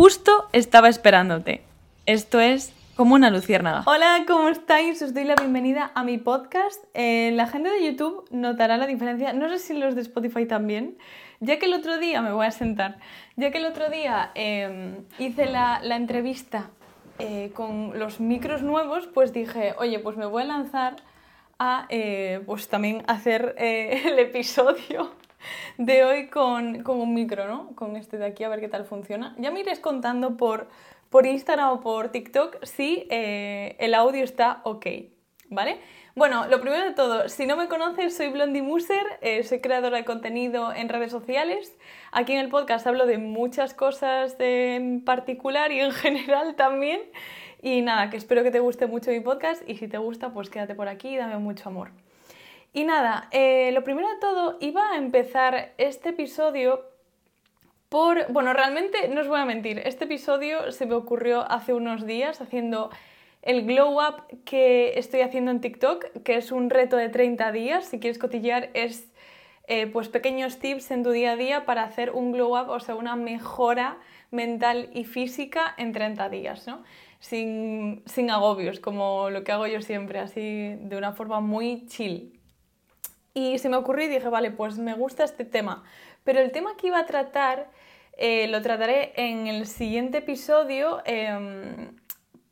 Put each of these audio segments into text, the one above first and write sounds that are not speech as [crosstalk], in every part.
justo estaba esperándote. Esto es como una luciérnaga. Hola, ¿cómo estáis? Os doy la bienvenida a mi podcast. Eh, la gente de YouTube notará la diferencia, no sé si los de Spotify también, ya que el otro día, me voy a sentar, ya que el otro día em, hice la, entrevista eh, con los micros nuevos, pues dije, oye, pues me voy a lanzar a eh, pues también hacer [laughs] el episodio de hoy con, un micro, ¿no? Con este de aquí, a ver qué tal funciona. Ya me iréis contando por, por Instagram o por TikTok si eh, el audio está ok, ¿vale? Bueno, lo primero de todo, si no me conoces, soy Blondie Muser, eh, soy creadora de contenido en redes sociales. Aquí en el podcast hablo de muchas cosas en particular y en [laughs] general también. Y nada, que espero que te guste mucho mi podcast y si te gusta, pues quédate por aquí y dame mucho amor. Y nada, eh, lo primero de todo, iba a empezar este episodio por... Bueno, realmente no os voy a mentir, este episodio se me ocurrió hace unos días haciendo el glow up que estoy haciendo en TikTok, que es un reto de 30 días, si quieres cotillear, es eh, pues pequeños tips en tu día a día para hacer un glow up, o sea, una mejora mental y física en 30 días, ¿no? Sin, sin agobios, como lo que hago yo siempre, así de una forma muy chill. Y se me ocurrió y dije, vale, pues me gusta este tema. Pero el tema que iba a tratar eh, lo trataré en el siguiente episodio em,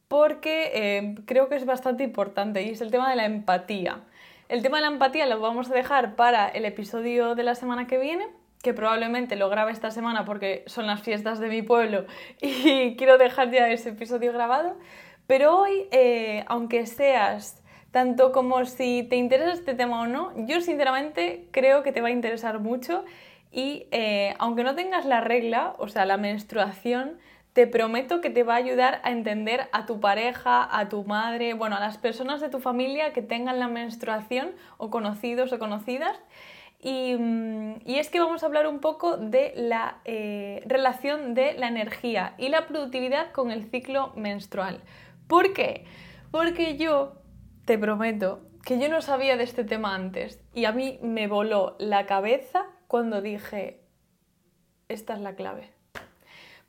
porque em, creo que es bastante importante y es el tema de la empatía. El tema de la empatía lo vamos a dejar para el episodio de la semana que viene, que probablemente lo grabe esta semana porque son las fiestas de mi pueblo [laughs] y quiero dejar ya ese episodio grabado. Pero hoy, eh, aunque seas tanto como si te interesa este tema o no, yo sinceramente creo que te va a interesar mucho y eh, aunque no tengas la regla, o sea, la menstruación, te prometo que te va a ayudar a entender a tu pareja, a tu madre, bueno, a las personas de tu familia que tengan la menstruación o conocidos o conocidas. Y, mm, es que vamos a hablar un poco de la eh, relación de la energía y la productividad con el ciclo menstrual. ¿Por qué? Porque yo te prometo que yo no sabía de este tema antes y a mí me voló la cabeza cuando dije, esta es la clave.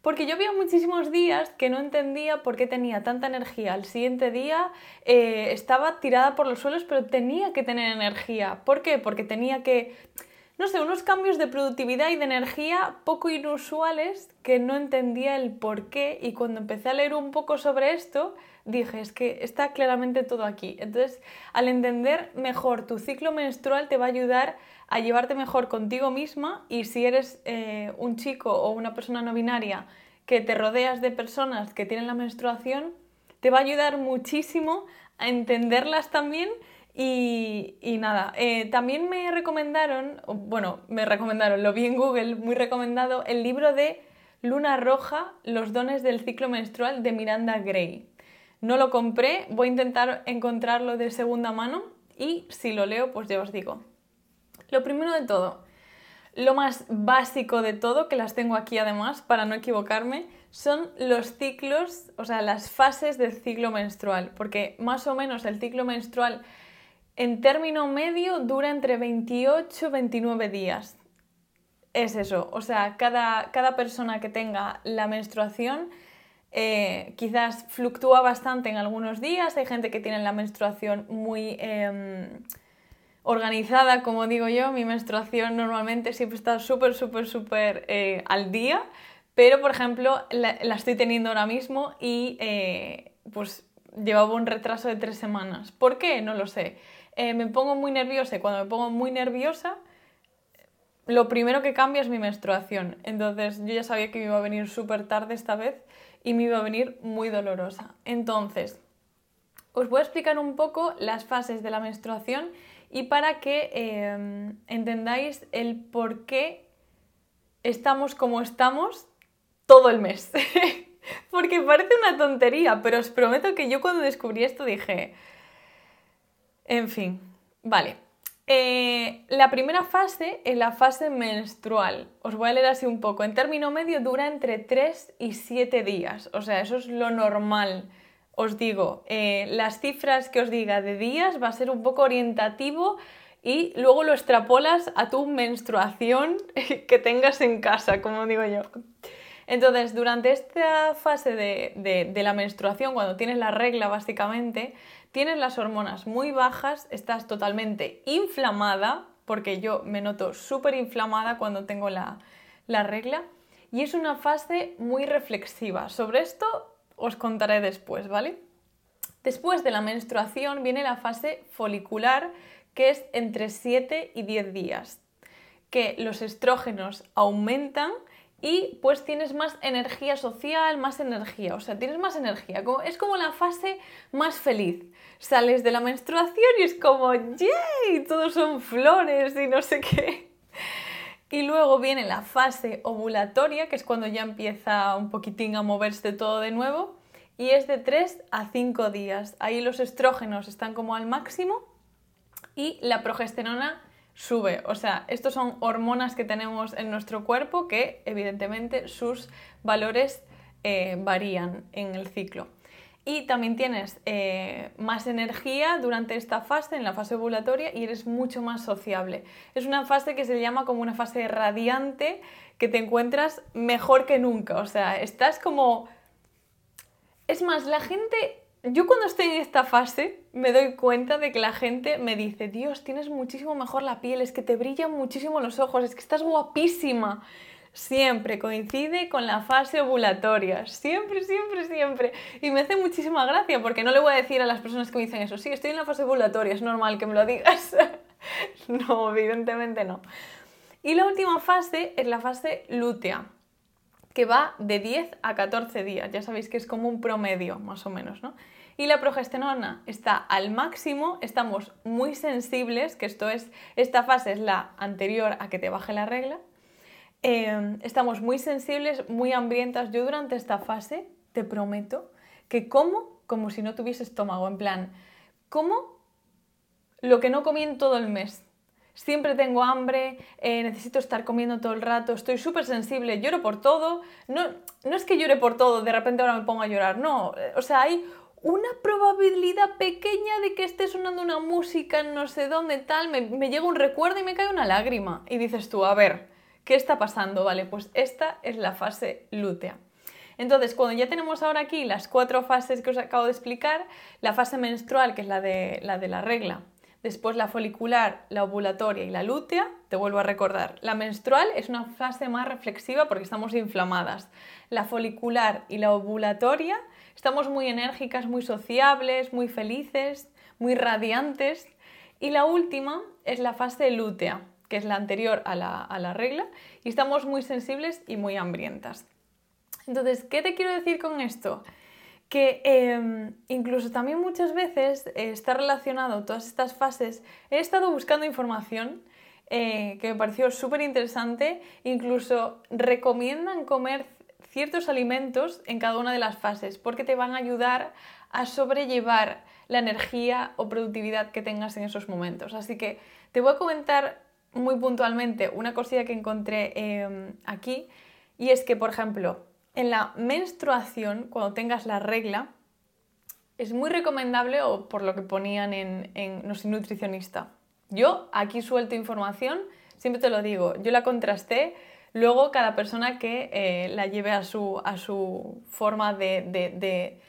Porque yo había muchísimos días que no entendía por qué tenía tanta energía. Al siguiente día eh, estaba tirada por los suelos, pero tenía que tener energía. ¿Por qué? Porque tenía que, no sé, unos cambios de productividad y de energía poco inusuales que no entendía el por qué. Y cuando empecé a leer un poco sobre esto, dije, es que está claramente todo aquí. Entonces, al entender mejor tu ciclo menstrual te va a ayudar a llevarte mejor contigo misma y si eres eh, un chico o una persona no binaria que te rodeas de personas que tienen la menstruación, te va a ayudar muchísimo a entenderlas también y, nada, eh, también me recomendaron, bueno, me recomendaron, lo vi en Google, muy recomendado, el libro de Luna Roja, Los dones del ciclo menstrual de Miranda Gray. No lo compré, voy a intentar encontrarlo de segunda mano y si lo leo, pues ya os digo. Lo primero de todo, lo más básico de todo, que las tengo aquí además para no equivocarme, son los ciclos, o sea, las fases del ciclo menstrual, porque más o menos el ciclo menstrual en término medio dura entre 28 y 29 días. Es eso, o sea, cada, cada persona que tenga la menstruación eh, quizás fluctúa bastante en algunos días, hay gente que tiene la menstruación muy em, organizada, como digo yo, mi menstruación normalmente siempre está súper, súper, súper eh, al día, pero por ejemplo la, estoy teniendo ahora mismo y eh, pues llevaba un retraso de tres semanas. ¿Por qué? No lo sé. Me pongo muy nerviosa y cuando me pongo muy nerviosa lo primero que cambia es mi menstruación. Entonces yo ya sabía que me iba a venir súper tarde esta vez y me iba a venir muy dolorosa. Entonces, os voy a explicar un poco las fases de la menstruación y para que em, entendáis el por qué estamos como estamos todo el mes. [laughs] Porque parece una tontería, pero os prometo que yo cuando descubrí esto dije, en fin, vale, eh, la primera fase es la fase menstrual. Os voy a leer así un poco. En término medio dura entre 3 y 7 días. O sea, eso es lo normal. Os digo, eh, las cifras que os diga de días va a ser un poco orientativo y luego lo extrapolas a tu menstruación [laughs] que tengas en casa, como digo yo. Entonces, durante esta fase de, de, la menstruación, cuando tienes la regla básicamente, tienes las hormonas muy bajas, estás totalmente inflamada, porque yo me noto súper inflamada cuando tengo la, la regla, y es una fase muy reflexiva. Sobre esto os contaré después, ¿vale? Después de la menstruación viene la fase folicular, que es entre 7 y 10 días, que los estrógenos aumentan y pues tienes más energía social, más energía, o sea, tienes más energía. Es como la fase más feliz. Sales de la menstruación y es como, ¡yay! Todos son flores y no sé qué. Y luego viene la fase ovulatoria, que es cuando ya empieza un poquitín a moverse todo de nuevo, y es de 3 a 5 días. Ahí los estrógenos están como al máximo y la progesterona sube. O sea, estos son hormonas que tenemos en nuestro cuerpo que evidentemente sus valores eh, varían en el ciclo. Y también tienes eh, más energía durante esta fase, en la fase ovulatoria, y eres mucho más sociable. Es una fase que se llama como una fase radiante, que te encuentras mejor que nunca. O sea, estás como... Es más, la gente yo cuando estoy en esta fase me doy cuenta de que la gente me dice, Dios, tienes muchísimo mejor la piel, es que te brillan muchísimo los ojos, es que estás guapísima. Siempre coincide con la fase ovulatoria, siempre, siempre, siempre. Y me hace muchísima gracia porque no le voy a decir a las personas que me dicen eso, sí, estoy en la fase ovulatoria, es normal que me lo digas. [laughs] no, evidentemente no. Y la última fase es la fase lútea que va de 10 a 14 días. Ya sabéis que es como un promedio, más o menos, ¿no? Y la progesterona está al máximo, estamos muy sensibles, que esto es, esta fase es la anterior a que te baje la regla. Em, estamos muy sensibles, muy hambrientas. Yo durante esta fase te prometo que como como si no tuviese estómago, en plan, como lo que no comí en todo el mes siempre tengo hambre, eh, necesito estar comiendo todo el rato, estoy súper sensible, lloro por todo. No, no es que llore por todo, de repente ahora me pongo a llorar, no. O sea, hay una probabilidad pequeña de que esté sonando una música en no sé dónde, tal, me, llega un recuerdo y me cae una lágrima. Y dices tú, a ver, ¿qué está pasando? Vale, pues esta es la fase lútea. Entonces, cuando ya tenemos ahora aquí las cuatro fases que os acabo de explicar, la fase menstrual, que es la, de la regla, Después la folicular, la ovulatoria y la lútea, te vuelvo a recordar. La menstrual es una fase más reflexiva porque estamos inflamadas. La folicular y la ovulatoria estamos muy enérgicas, muy sociables, muy felices, muy radiantes. Y la última es la fase lútea, que es la anterior a la, a la regla, y estamos muy sensibles y muy hambrientas. Entonces, ¿qué te quiero decir con esto? Que em, incluso también muchas veces eh, está relacionado todas estas fases. He estado buscando información eh, que me pareció súper interesante, incluso recomiendan comer ciertos alimentos en cada una de las fases porque te van a ayudar a sobrellevar la energía o productividad que tengas en esos momentos. Así que te voy a comentar muy puntualmente una cosilla que encontré em, aquí y es que, por ejemplo, en la menstruación, cuando tengas la regla, es muy recomendable, o por lo que ponían en, No soy nutricionista. Yo aquí suelto información, siempre te lo digo, yo la contrasté, luego cada persona que eh, la lleve a su, a su forma de,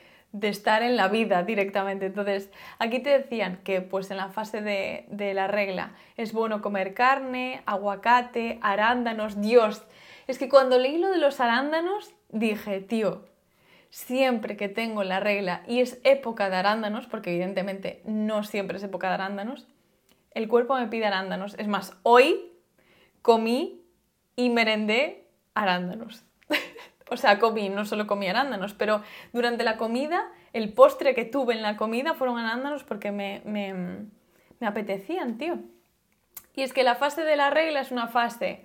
estar en la vida directamente. Entonces, aquí te decían que pues en la fase de, de la regla es bueno comer carne, aguacate, arándanos, Dios. Es que cuando leí lo de los arándanos dije, tío, siempre que tengo la regla y es época de arándanos, porque evidentemente no siempre es época de arándanos, el cuerpo me pide arándanos. Es más, hoy comí y merendé arándanos. [laughs] o sea, comí, no solo comí arándanos, pero durante la comida, el postre que tuve en la comida fueron arándanos porque me, me, me apetecían, tío. Y es que la fase de la regla es una fase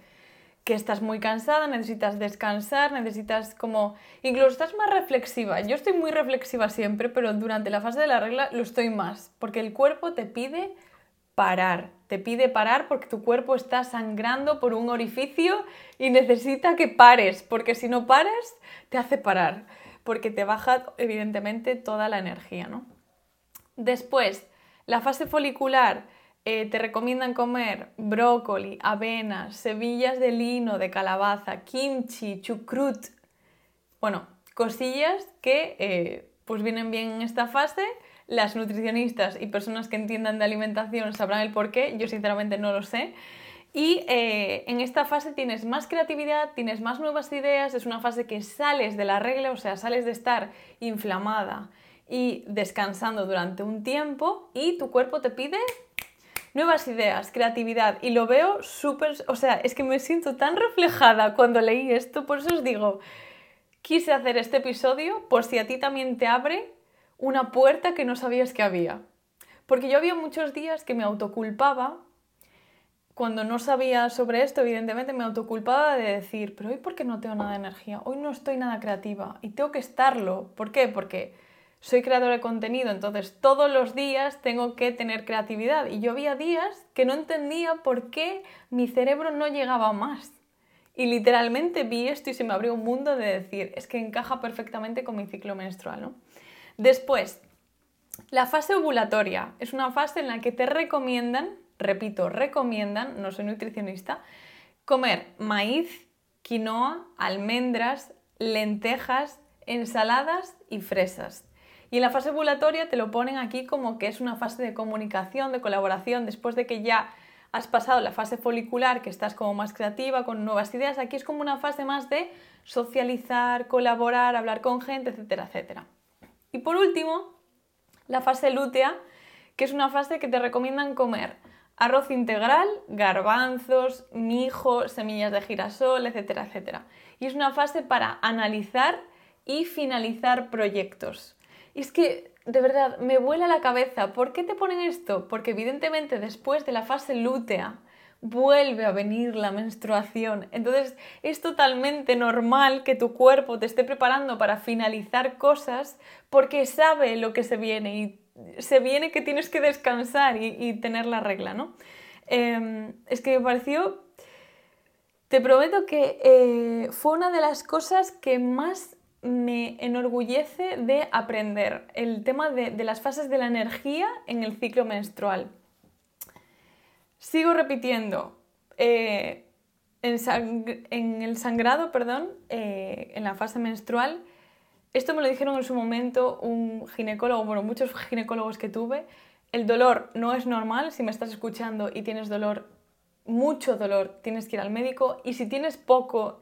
que estás muy cansada, necesitas descansar, necesitas como... Incluso estás más reflexiva. Yo estoy muy reflexiva siempre, pero durante la fase de la regla lo estoy más, porque el cuerpo te pide parar. Te pide parar porque tu cuerpo está sangrando por un orificio y necesita que pares, porque si no pares, te hace parar, porque te baja evidentemente toda la energía, ¿no? Después, la fase folicular eh, te recomiendan comer brócoli, avena, semillas de lino, de calabaza, kimchi, chucrut, Bueno, cosillas que eh, pues vienen bien en esta fase. Las nutricionistas y personas que entiendan de alimentación sabrán el por qué, yo sinceramente no lo sé. Y eh, en esta fase tienes más creatividad, tienes más nuevas ideas, es una fase que sales de la regla, o sea, sales de estar inflamada y descansando durante un tiempo y tu cuerpo te pide nuevas ideas, creatividad y lo veo súper, o sea, es que me siento tan reflejada cuando leí esto, por eso os digo, quise hacer este episodio por si a ti también te abre una puerta que no sabías que había. Porque yo había muchos días que me autoculpaba, cuando no sabía sobre esto, evidentemente me autoculpaba de decir, pero hoy por qué no tengo nada de energía, hoy no estoy nada creativa y tengo que estarlo. ¿Por qué? Porque soy creadora de contenido, entonces todos los días tengo que tener creatividad. Y yo había días que no entendía por qué mi cerebro no llegaba más. Y literalmente vi esto y se me abrió un mundo de decir, es que encaja perfectamente con mi ciclo menstrual. ¿no? Después, la fase ovulatoria es una fase en la que te recomiendan, repito, recomiendan, no soy nutricionista, comer maíz, quinoa, almendras, lentejas, ensaladas y fresas. Y en la fase ovulatoria te lo ponen aquí como que es una fase de comunicación, de colaboración, después de que ya has pasado la fase folicular, que estás como más creativa, con nuevas ideas, aquí es como una fase más de socializar, colaborar, hablar con gente, etcétera, etcétera. Y por último, la fase lútea, que es una fase que te recomiendan comer arroz integral, garbanzos, mijo, semillas de girasol, etcétera, etcétera. Y es una fase para analizar y finalizar proyectos. Y es que de verdad, me vuela la cabeza. ¿Por qué te ponen esto? Porque evidentemente después de la fase lútea vuelve a venir la menstruación. Entonces es totalmente normal que tu cuerpo te esté preparando para finalizar cosas porque sabe lo que se viene y se viene que tienes que descansar y, tener la regla, ¿no? Em, es que me pareció... Te prometo que eh, fue una de las cosas que más me enorgullece de aprender el tema de, las fases de la energía en el ciclo menstrual. Sigo repitiendo, eh, en, el sangrado, perdón, eh, en la fase menstrual, esto me lo dijeron en su momento un ginecólogo, bueno, muchos ginecólogos que tuve, el dolor no es normal, si me estás escuchando y tienes dolor, mucho dolor, tienes que ir al médico. Y si tienes poco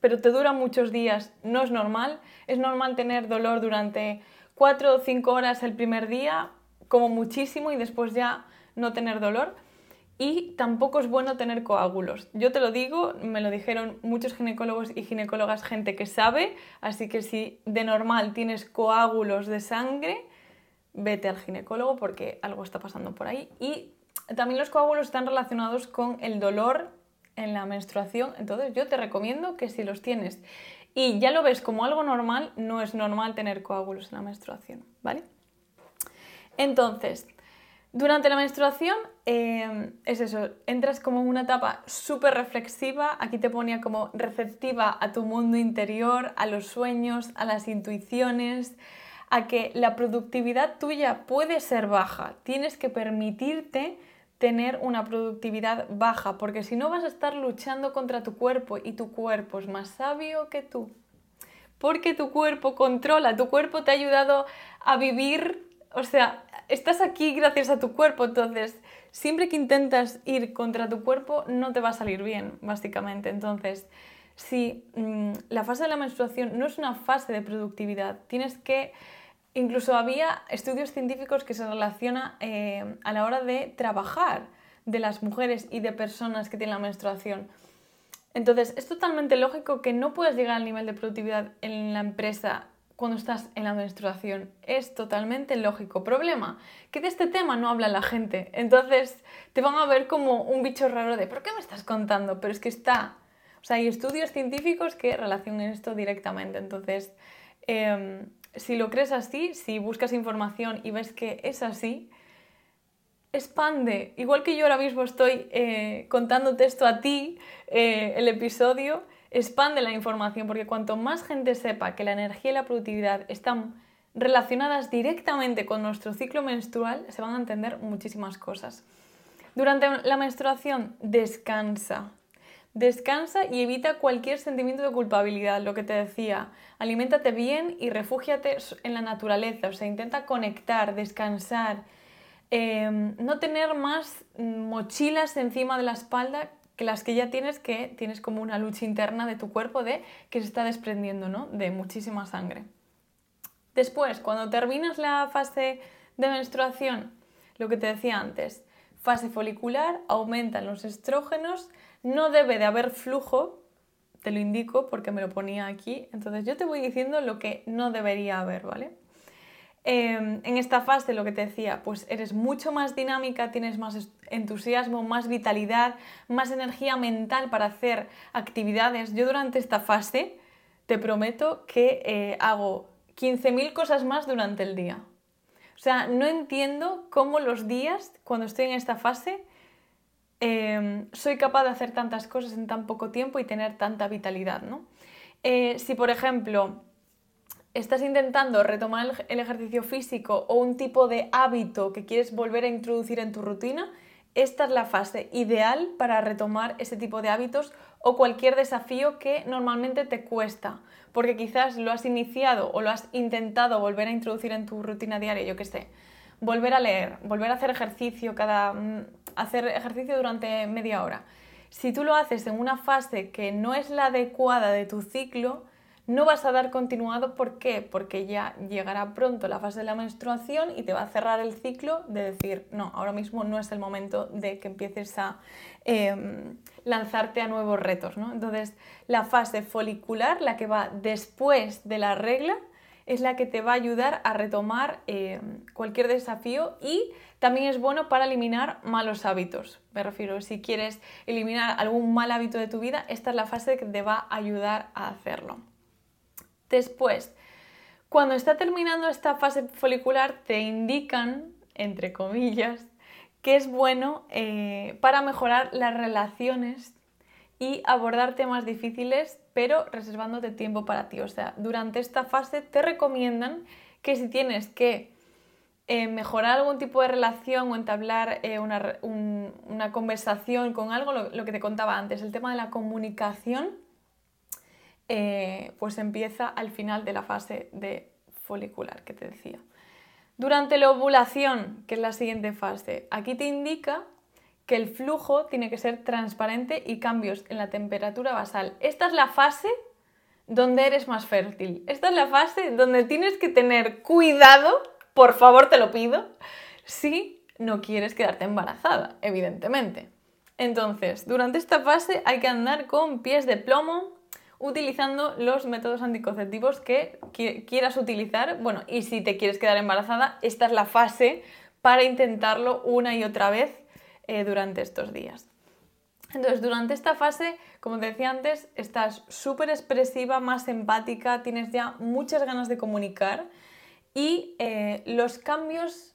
pero te dura muchos días, no es normal. Es normal tener dolor durante 4 o 5 horas el primer día, como muchísimo, y después ya no tener dolor. Y tampoco es bueno tener coágulos. Yo te lo digo, me lo dijeron muchos ginecólogos y ginecólogas, gente que sabe, así que si de normal tienes coágulos de sangre, vete al ginecólogo porque algo está pasando por ahí. Y también los coágulos están relacionados con el dolor en la menstruación, entonces yo te recomiendo que si los tienes y ya lo ves como algo normal, no es normal tener coágulos en la menstruación, ¿vale? Entonces, durante la menstruación em, es eso, entras como en una etapa súper reflexiva, aquí te ponía como receptiva a tu mundo interior, a los sueños, a las intuiciones, a que la productividad tuya puede ser baja, tienes que permitirte tener una productividad baja, porque si no vas a estar luchando contra tu cuerpo y tu cuerpo es más sabio que tú. Porque tu cuerpo controla, tu cuerpo te ha ayudado a vivir, o sea, estás aquí gracias a tu cuerpo, entonces siempre que intentas ir contra tu cuerpo no te va a salir bien, básicamente. Entonces, si mm, la fase de la menstruación no es una fase de productividad, tienes que Incluso había estudios científicos que se relacionan eh, a la hora de trabajar de las mujeres y de personas que tienen la menstruación. Entonces, es totalmente lógico que no puedas llegar al nivel de productividad en la empresa cuando estás en la menstruación. Es totalmente lógico. Problema, que de este tema no habla la gente. Entonces, te van a ver como un bicho raro de ¿por qué me estás contando? Pero es que está... O sea, hay estudios científicos que relacionan esto directamente. Entonces, em, si lo crees así, si buscas información y ves que es así, expande. Igual que yo ahora mismo estoy eh, contándote esto a ti, eh, el episodio, expande la información, porque cuanto más gente sepa que la energía y la productividad están relacionadas directamente con nuestro ciclo menstrual, se van a entender muchísimas cosas. Durante la menstruación, descansa. Descansa y evita cualquier sentimiento de culpabilidad, lo que te decía. Aliméntate bien y refúgiate en la naturaleza, o sea, intenta conectar, descansar, em, no tener más mochilas encima de la espalda que las que ya tienes, que tienes como una lucha interna de tu cuerpo de que se está desprendiendo, ¿no? De muchísima sangre. Después, cuando terminas la fase de menstruación, lo que te decía antes, fase folicular, aumentan los estrógenos, no debe de haber flujo, te lo indico porque me lo ponía aquí, entonces yo te voy diciendo lo que no debería haber, ¿vale? Em, en esta fase, lo que te decía, pues eres mucho más dinámica, tienes más entusiasmo, más vitalidad, más energía mental para hacer actividades. Yo durante esta fase te prometo que eh, hago 15.000 cosas más durante el día. O sea, no entiendo cómo los días, cuando estoy en esta fase, em, soy capaz de hacer tantas cosas en tan poco tiempo y tener tanta vitalidad, ¿no? Eh, si, por ejemplo, estás intentando retomar el ejercicio físico o un tipo de hábito que quieres volver a introducir en tu rutina, esta es la fase ideal para retomar ese tipo de hábitos o cualquier desafío que normalmente te cuesta porque quizás lo has iniciado o lo has intentado volver a introducir en tu rutina diaria, yo qué sé, volver a leer, volver a hacer ejercicio cada mm, hacer ejercicio durante media hora. Si tú lo haces en una fase que no es la adecuada de tu ciclo, no vas a dar continuado. ¿Por qué? Porque ya llegará pronto la fase de la menstruación y te va a cerrar el ciclo de decir, no, ahora mismo no es el momento de que empieces a em, lanzarte a nuevos retos. Entonces, la fase folicular, la que va después de la regla, es la que te va a ayudar a retomar em, cualquier desafío y también es bueno para eliminar malos hábitos. Me refiero, si quieres eliminar algún mal hábito de tu vida, esta es la fase que te va a ayudar a hacerlo. Después, cuando está terminando esta fase folicular, te indican, entre comillas, que es bueno eh, para mejorar las relaciones y abordar temas difíciles, pero reservándote tiempo para ti. O sea, durante esta fase te recomiendan que si tienes que eh, mejorar algún tipo de relación o entablar eh, una, conversación con algo, lo que te contaba antes, el tema de la comunicación, eh, pues empieza al final de la fase de folicular que te decía. Durante la ovulación, que es la siguiente fase, aquí te indica que el flujo tiene que ser transparente y cambios en la temperatura basal. Esta es la fase donde eres más fértil. Esta es la fase donde tienes que tener cuidado, por favor te lo pido, si no quieres quedarte embarazada, evidentemente. Entonces, durante esta fase hay que andar con pies de plomo, utilizando los métodos anticonceptivos que quieras utilizar. Bueno, y si te quieres quedar embarazada, esta es la fase para intentarlo una y otra vez eh, durante estos días. Entonces, durante esta fase, como te decía antes, estás súper expresiva, más empática, tienes ya muchas ganas de comunicar y eh, los cambios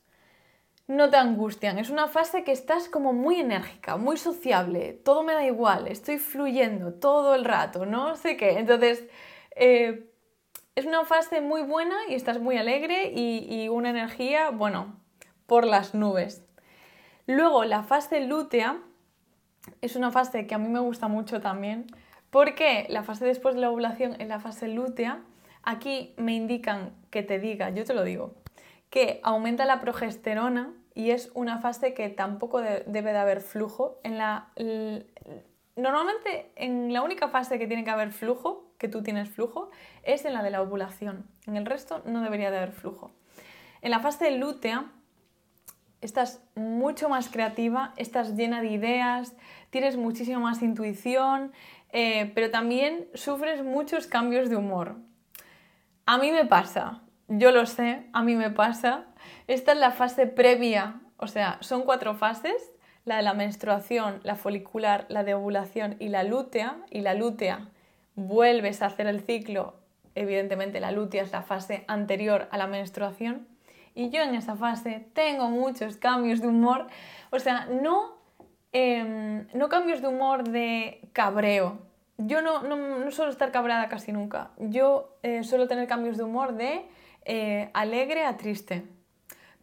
no te angustian. Es una fase que estás como muy enérgica, muy sociable, todo me da igual, estoy fluyendo todo el rato, no sé qué. Entonces, eh, es una fase muy buena y estás muy alegre y, una energía, bueno, por las nubes. Luego, la fase lútea es una fase que a mí me gusta mucho también, porque la fase después de la ovulación en la fase lútea, aquí me indican que te diga, yo te lo digo, que aumenta la progesterona y es una fase que tampoco debe de haber flujo. Normalmente en la única fase que tiene que haber flujo, que tú tienes flujo, es en la de la ovulación. En el resto no debería de haber flujo. En la fase lútea estás mucho más creativa, estás llena de ideas, tienes muchísima más intuición, eh, pero también sufres muchos cambios de humor. A mí me pasa, yo lo sé, a mí me pasa. Esta es la fase previa, o sea, son cuatro fases, la de la menstruación, la folicular, la de ovulación y la lútea. Y la lútea vuelves a hacer el ciclo, evidentemente la lútea es la fase anterior a la menstruación. Y yo en esa fase tengo muchos cambios de humor, o sea, no, em, no cambios de humor de cabreo. Yo no, no, suelo estar cabreada casi nunca. Yo eh, suelo tener cambios de humor de eh, alegre a triste,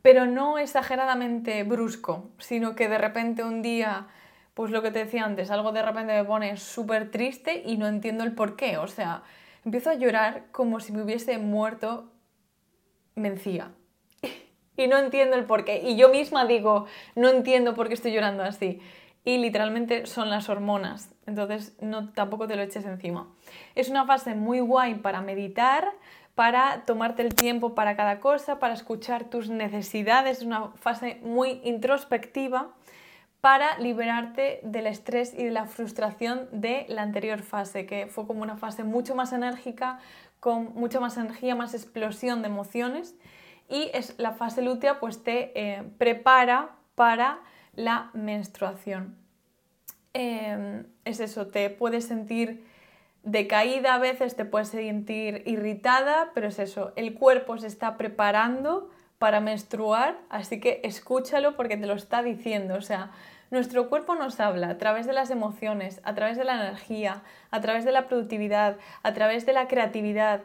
pero no exageradamente brusco, sino que de repente un día pues lo que te decía antes, algo de repente me pone súper triste y no entiendo el por qué. O sea, empiezo a llorar como si me hubiese muerto Mencía. [laughs] y no entiendo el por qué. Y yo misma digo, no entiendo por qué estoy llorando así. Y literalmente son las hormonas. Entonces no, tampoco te lo eches encima. Es una fase muy guay para meditar, para tomarte el tiempo para cada cosa, para escuchar tus necesidades. Es una fase muy introspectiva para liberarte del estrés y de la frustración de la anterior fase, que fue como una fase mucho más enérgica, con mucha más energía, más explosión de emociones. Y es, la fase lútea pues te eh, prepara para la menstruación. Em, es eso, te puedes sentir decaída a veces, te puedes sentir irritada, pero es eso, el cuerpo se está preparando para menstruar, así que escúchalo porque te lo está diciendo, o sea, nuestro cuerpo nos habla a través de las emociones, a través de la energía, a través de la productividad, a través de la creatividad.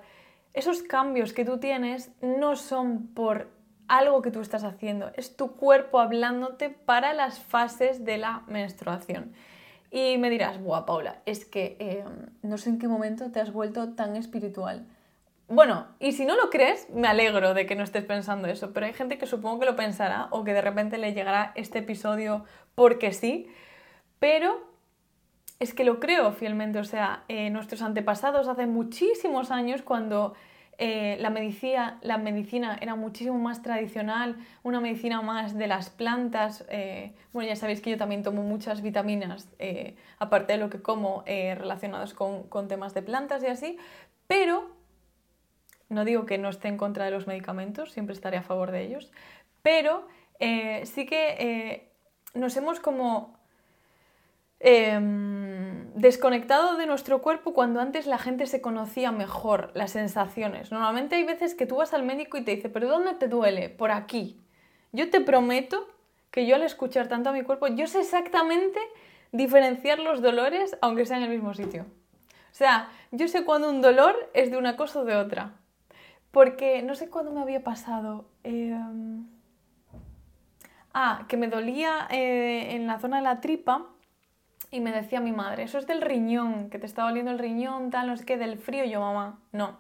Esos cambios que tú tienes no son por algo que tú estás haciendo, es tu cuerpo hablándote para las fases de la menstruación. Y me dirás, buah, Paula, es que eh, no sé en qué momento te has vuelto tan espiritual. Bueno, y si no lo crees, me alegro de que no estés pensando eso, pero hay gente que supongo que lo pensará o que de repente le llegará este episodio porque sí, pero es que lo creo fielmente, o sea, eh, nuestros antepasados hace muchísimos años cuando eh, la, medicina, era muchísimo más tradicional, una medicina más de las plantas, eh, bueno, ya sabéis que yo también tomo muchas vitaminas, aparte de lo que como, relacionados con, con temas de plantas y así, pero no digo que no esté en contra de los medicamentos, siempre estaré a favor de ellos, pero eh, sí que eh, nos hemos como em, desconectado de nuestro cuerpo cuando antes la gente se conocía mejor las sensaciones. Normalmente hay veces que tú vas al médico y te dice, pero ¿dónde te duele? Por aquí. Yo te prometo que yo al escuchar tanto a mi cuerpo, yo sé exactamente diferenciar los dolores aunque sea en el mismo sitio. O sea, yo sé cuando un dolor es de una cosa o de otra. Porque no sé cuándo me había pasado. Em, ah, que me dolía eh, en la zona de la tripa y me decía mi madre, eso es del riñón, que te está doliendo el riñón, tal, no sé qué, del frío. yo, mamá, no.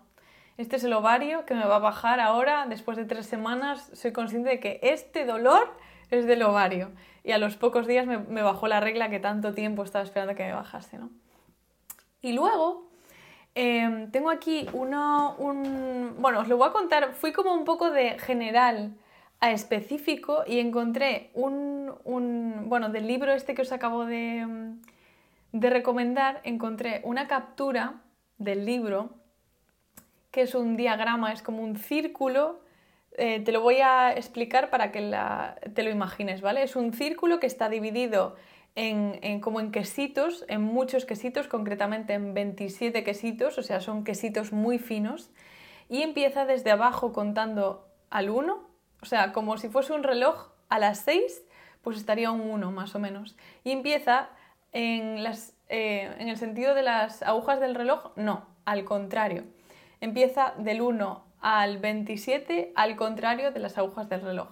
Este es el ovario que me va a bajar ahora, después de tres semanas. Soy consciente de que este dolor es del ovario. Y a los pocos días me, me bajó la regla que tanto tiempo estaba esperando que me bajase, ¿no? Y luego Em, tengo aquí uno, un... Bueno, os lo voy a contar. Fui como un poco de general a específico y encontré un, Bueno, del libro este que os acabo de, de recomendar, encontré una captura del libro que es un diagrama, es como un círculo. Eh, te lo voy a explicar para que te lo imagines, ¿vale? Es un círculo que está dividido en, como en quesitos, en muchos quesitos, concretamente en 27 quesitos, o sea, son quesitos muy finos, y empieza desde abajo contando al 1, o sea, como si fuese un reloj a las 6, pues estaría un 1 más o menos. Y empieza en, las, eh, en el sentido de las agujas del reloj, no, al contrario. Empieza del 1 al 27 al contrario de las agujas del reloj.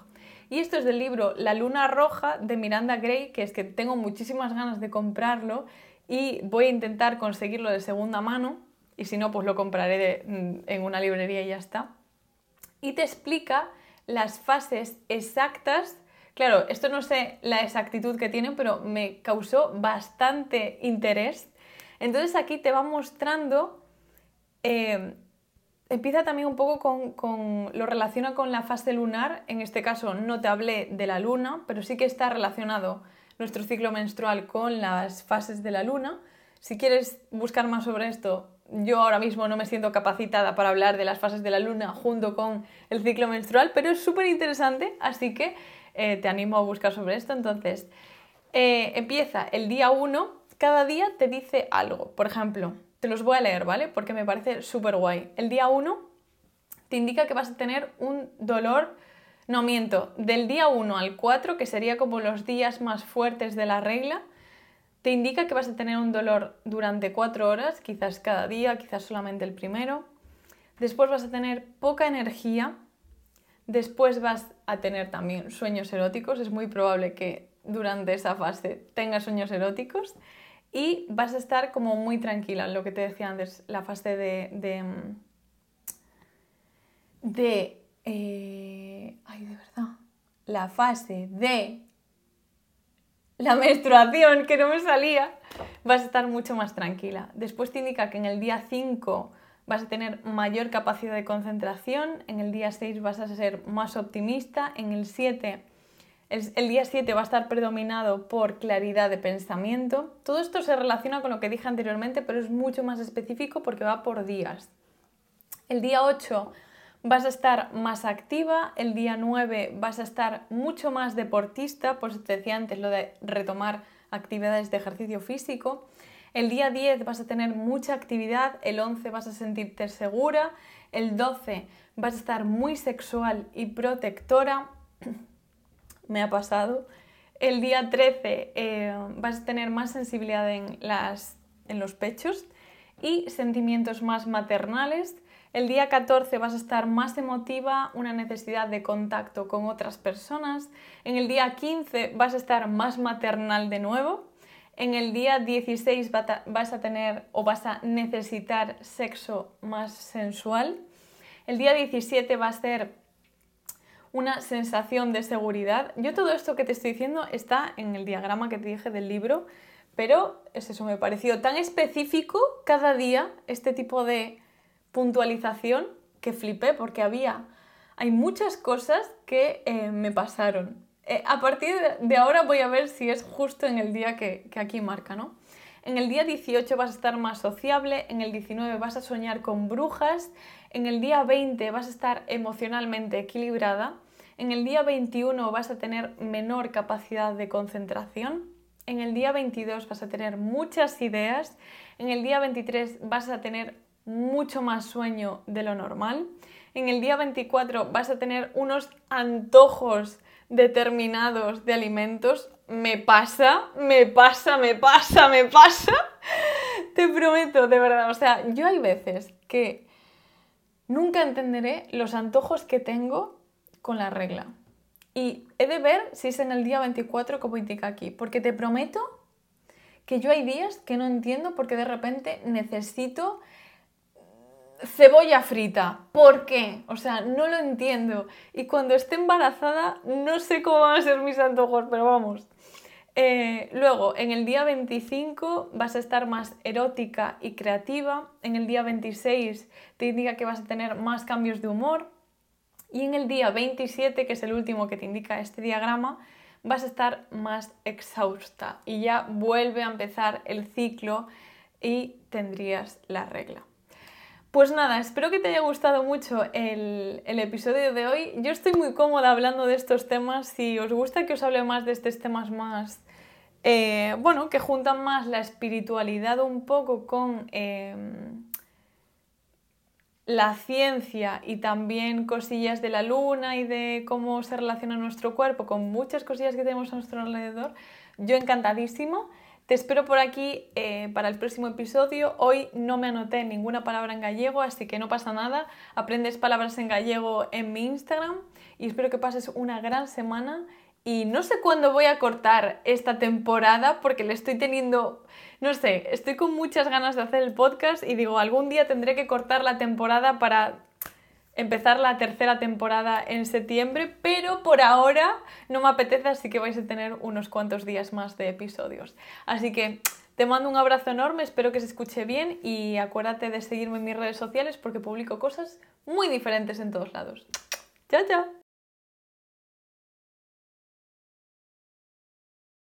Y esto es del libro La Luna Roja de Miranda Gray, que es que tengo muchísimas ganas de comprarlo y voy a intentar conseguirlo de segunda mano y si no, pues lo compraré mm, en una librería y ya está. Y te explica las fases exactas. Claro, esto no sé la exactitud que tiene, pero me causó bastante interés. Entonces aquí te va mostrando eh, empieza también un poco con, lo relaciona con la fase lunar. En este caso no te hablé de la luna, pero sí que está relacionado nuestro ciclo menstrual con las fases de la luna. Si quieres buscar más sobre esto, yo ahora mismo no me siento capacitada para hablar de las fases de la luna junto con el ciclo menstrual, pero es súper interesante, así que eh, te animo a buscar sobre esto. Entonces, eh, empieza el día 1, cada día te dice algo. Por ejemplo, te los voy a leer, ¿vale? Porque me parece súper guay. El día 1 te indica que vas a tener un dolor, no miento, del día 1 al 4, que sería como los días más fuertes de la regla, te indica que vas a tener un dolor durante 4 horas, quizás cada día, quizás solamente el primero. Después vas a tener poca energía. Después vas a tener también sueños eróticos. Es muy probable que durante esa fase tengas sueños eróticos y vas a estar como muy tranquila, lo que te decía antes, la fase de... de, eh, ay, de verdad. La fase de la menstruación, que no me salía, vas a estar mucho más tranquila. Después te indica que en el día 5 vas a tener mayor capacidad de concentración, en el día 6 vas a ser más optimista, en el 7 el, día 7 va a estar predominado por claridad de pensamiento. Todo esto se relaciona con lo que dije anteriormente, pero es mucho más específico porque va por días. El día 8 vas a estar más activa, el día 9 vas a estar mucho más deportista, pues te decía antes lo de retomar actividades de ejercicio físico. El día 10 vas a tener mucha actividad, el 11 vas a sentirte segura, el 12 vas a estar muy sexual y protectora, [clears throat] me ha pasado. El día 13 eh, vas a tener más sensibilidad en, las, en los pechos y sentimientos más maternales. El día 14 vas a estar más emotiva, una necesidad de contacto con otras personas. En el día 15 vas a estar más maternal de nuevo. En el día 16 vas a tener o vas a necesitar sexo más sensual. El día 17 va a ser una sensación de seguridad. Yo todo esto que te estoy diciendo está en el diagrama que te dije del libro, pero es eso, me pareció tan específico cada día este tipo de puntualización que flipé porque había, hay muchas cosas que eh, me pasaron. Eh, a partir de ahora voy a ver si es justo en el día que, que aquí marca, ¿no? En el día 18 vas a estar más sociable, en el 19 vas a soñar con brujas, en el día 20 vas a estar emocionalmente equilibrada, en el día 21 vas a tener menor capacidad de concentración. En el día 22 vas a tener muchas ideas. En el día 23 vas a tener mucho más sueño de lo normal. En el día 24 vas a tener unos antojos determinados de alimentos. Me pasa, me pasa, me pasa, me pasa. Te prometo, de verdad. O sea, yo hay veces que nunca entenderé los antojos que tengo con la regla. Y he de ver si es en el día 24 como indica aquí, porque te prometo que yo hay días que no entiendo porque de repente necesito cebolla frita. ¿Por qué? O sea, no lo entiendo. Y cuando esté embarazada, no sé cómo van a ser mis antojos, pero vamos. Eh, luego, en el día 25 vas a estar más erótica y creativa. En el día 26 te indica que vas a tener más cambios de humor. Y en el día 27, que es el último que te indica este diagrama, vas a estar más exhausta y ya vuelve a empezar el ciclo y tendrías la regla. Pues nada, espero que te haya gustado mucho el, episodio de hoy. Yo estoy muy cómoda hablando de estos temas. Si os gusta que os hable más de estos temas más, eh, bueno, que juntan más la espiritualidad un poco con... Em, la ciencia y también cosillas de la luna y de cómo se relaciona nuestro cuerpo con muchas cosillas que tenemos a nuestro alrededor, yo encantadísimo. Te espero por aquí eh, para el próximo episodio. Hoy no me anoté ninguna palabra en gallego, así que no pasa nada. Aprendes palabras en gallego en mi Instagram y espero que pases una gran semana y no sé cuándo voy a cortar esta temporada porque le estoy teniendo, no sé, estoy con muchas ganas de hacer el podcast y digo, algún día tendré que cortar la temporada para empezar la tercera temporada en septiembre, pero por ahora no me apetece, así que vais a tener unos cuantos días más de episodios. Así que te mando un abrazo enorme, espero que se escuche bien y acuérdate de seguirme en mis redes sociales porque publico cosas muy diferentes en todos lados. Chao, chao.